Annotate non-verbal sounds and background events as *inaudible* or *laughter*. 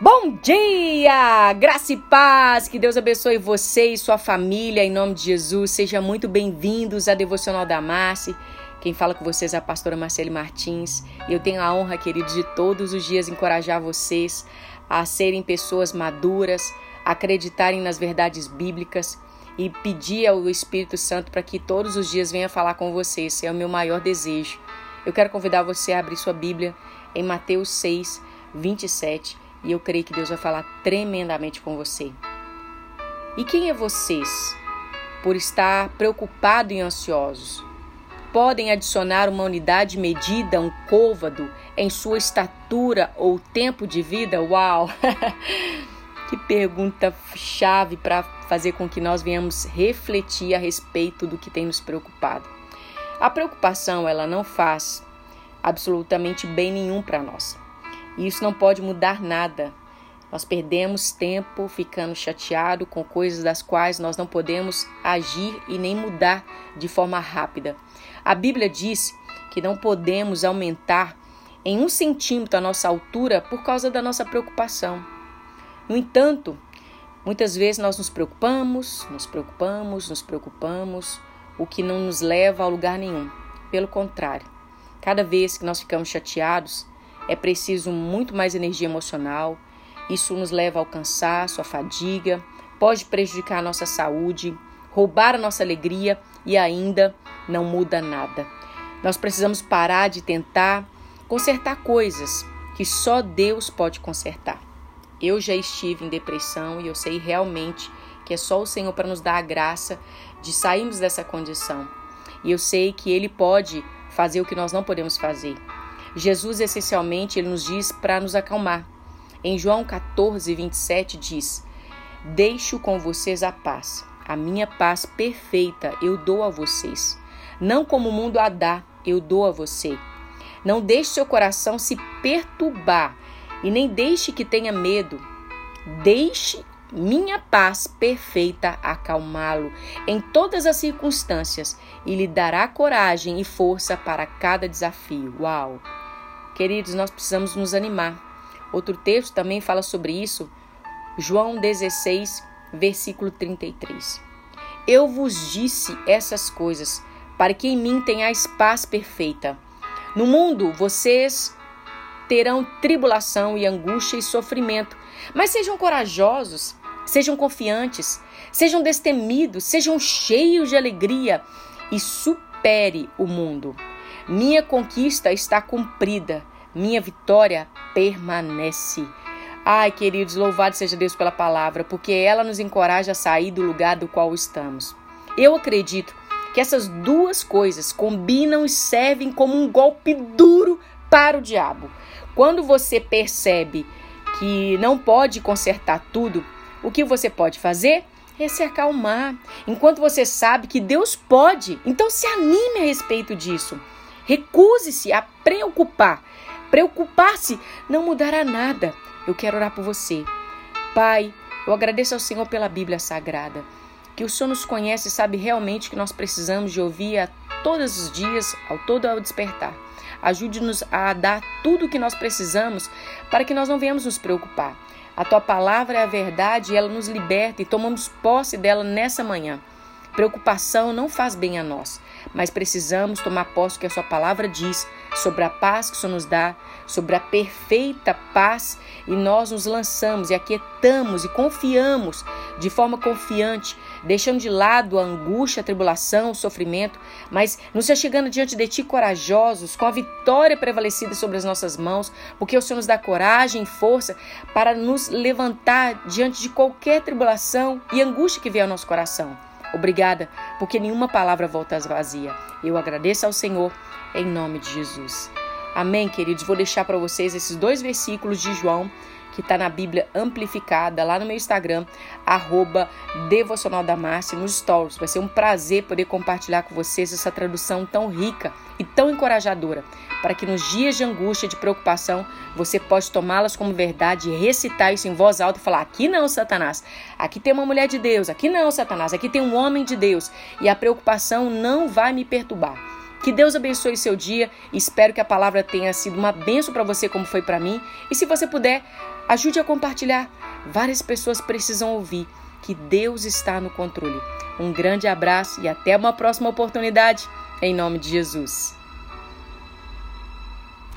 Bom dia! Graça e paz! Que Deus abençoe você e sua família em nome de Jesus. Sejam muito bem-vindos à Devocional da Marci. Quem fala com vocês é a pastora Marcele Martins. E eu tenho a honra, queridos, de todos os dias encorajar vocês a serem pessoas maduras, acreditarem nas verdades bíblicas e pedir ao Espírito Santo para que todos os dias venha falar com vocês. Esse é o meu maior desejo. Eu quero convidar você a abrir sua Bíblia em Mateus 6, 27 e eu creio que Deus vai falar tremendamente com você. E quem é vocês? Por estar preocupado e ansiosos, podem adicionar uma unidade medida, um côvado, em sua estatura ou tempo de vida? Uau! *laughs* que pergunta chave para fazer com que nós venhamos refletir a respeito do que tem nos preocupado. A preocupação, ela não faz absolutamente bem nenhum para nós. E isso não pode mudar nada. Nós perdemos tempo ficando chateado com coisas das quais nós não podemos agir e nem mudar de forma rápida. A Bíblia diz que não podemos aumentar em um centímetro a nossa altura por causa da nossa preocupação. No entanto, muitas vezes nós nos preocupamos, nos preocupamos, nos preocupamos, o que não nos leva a lugar nenhum. Pelo contrário, cada vez que nós ficamos chateados, é preciso muito mais energia emocional. Isso nos leva ao cansaço, à fadiga, pode prejudicar a nossa saúde, roubar a nossa alegria e ainda não muda nada. Nós precisamos parar de tentar consertar coisas que só Deus pode consertar. Eu já estive em depressão e eu sei realmente que é só o Senhor para nos dar a graça de sairmos dessa condição. E eu sei que Ele pode fazer o que nós não podemos fazer. Jesus, essencialmente, ele nos diz para nos acalmar. Em João 14, 27 diz: Deixo com vocês a paz. A minha paz perfeita eu dou a vocês. Não como o mundo a dá, eu dou a você. Não deixe seu coração se perturbar e nem deixe que tenha medo. Deixe minha paz perfeita acalmá-lo em todas as circunstâncias e lhe dará coragem e força para cada desafio. Uau! Queridos, nós precisamos nos animar. Outro texto também fala sobre isso, João 16, versículo 33. Eu vos disse essas coisas para que em mim tenhais paz perfeita. No mundo vocês terão tribulação e angústia e sofrimento, mas sejam corajosos, sejam confiantes, sejam destemidos, sejam cheios de alegria e supere o mundo. Minha conquista está cumprida, minha vitória permanece. Ai, queridos, louvado seja Deus pela palavra, porque ela nos encoraja a sair do lugar do qual estamos. Eu acredito que essas duas coisas combinam e servem como um golpe duro para o diabo. Quando você percebe que não pode consertar tudo, o que você pode fazer? É se acalmar. Enquanto você sabe que Deus pode, então se anime a respeito disso. Recuse-se a preocupar. Preocupar-se não mudará nada. Eu quero orar por você. Pai, eu agradeço ao Senhor pela Bíblia Sagrada. Que o Senhor nos conhece e sabe realmente que nós precisamos de ouvir a todos os dias, ao todo ao despertar. Ajude-nos a dar tudo o que nós precisamos para que nós não venhamos nos preocupar. A tua palavra é a verdade e ela nos liberta e tomamos posse dela nessa manhã. Preocupação não faz bem a nós, mas precisamos tomar posse que a sua palavra diz sobre a paz que o Senhor nos dá, sobre a perfeita paz, e nós nos lançamos e aquietamos e confiamos de forma confiante, deixando de lado a angústia, a tribulação, o sofrimento, mas nos chegando diante de ti corajosos, com a vitória prevalecida sobre as nossas mãos, porque o Senhor nos dá coragem e força para nos levantar diante de qualquer tribulação e angústia que vier ao nosso coração. Obrigada, porque nenhuma palavra volta vazia. Eu agradeço ao Senhor em nome de Jesus. Amém, queridos. Vou deixar para vocês esses dois versículos de João que está na Bíblia amplificada lá no meu Instagram, arroba Devocional da Márcia, nos stories. Vai ser um prazer poder compartilhar com vocês essa tradução tão rica e tão encorajadora, para que nos dias de angústia, de preocupação, você possa tomá-las como verdade e recitar isso em voz alta e falar: aqui não, Satanás, aqui tem uma mulher de Deus, aqui não, Satanás, aqui tem um homem de Deus, e a preocupação não vai me perturbar. Que Deus abençoe seu dia. Espero que a palavra tenha sido uma benção para você, como foi para mim. E se você puder, ajude a compartilhar. Várias pessoas precisam ouvir que Deus está no controle. Um grande abraço e até uma próxima oportunidade. Em nome de Jesus.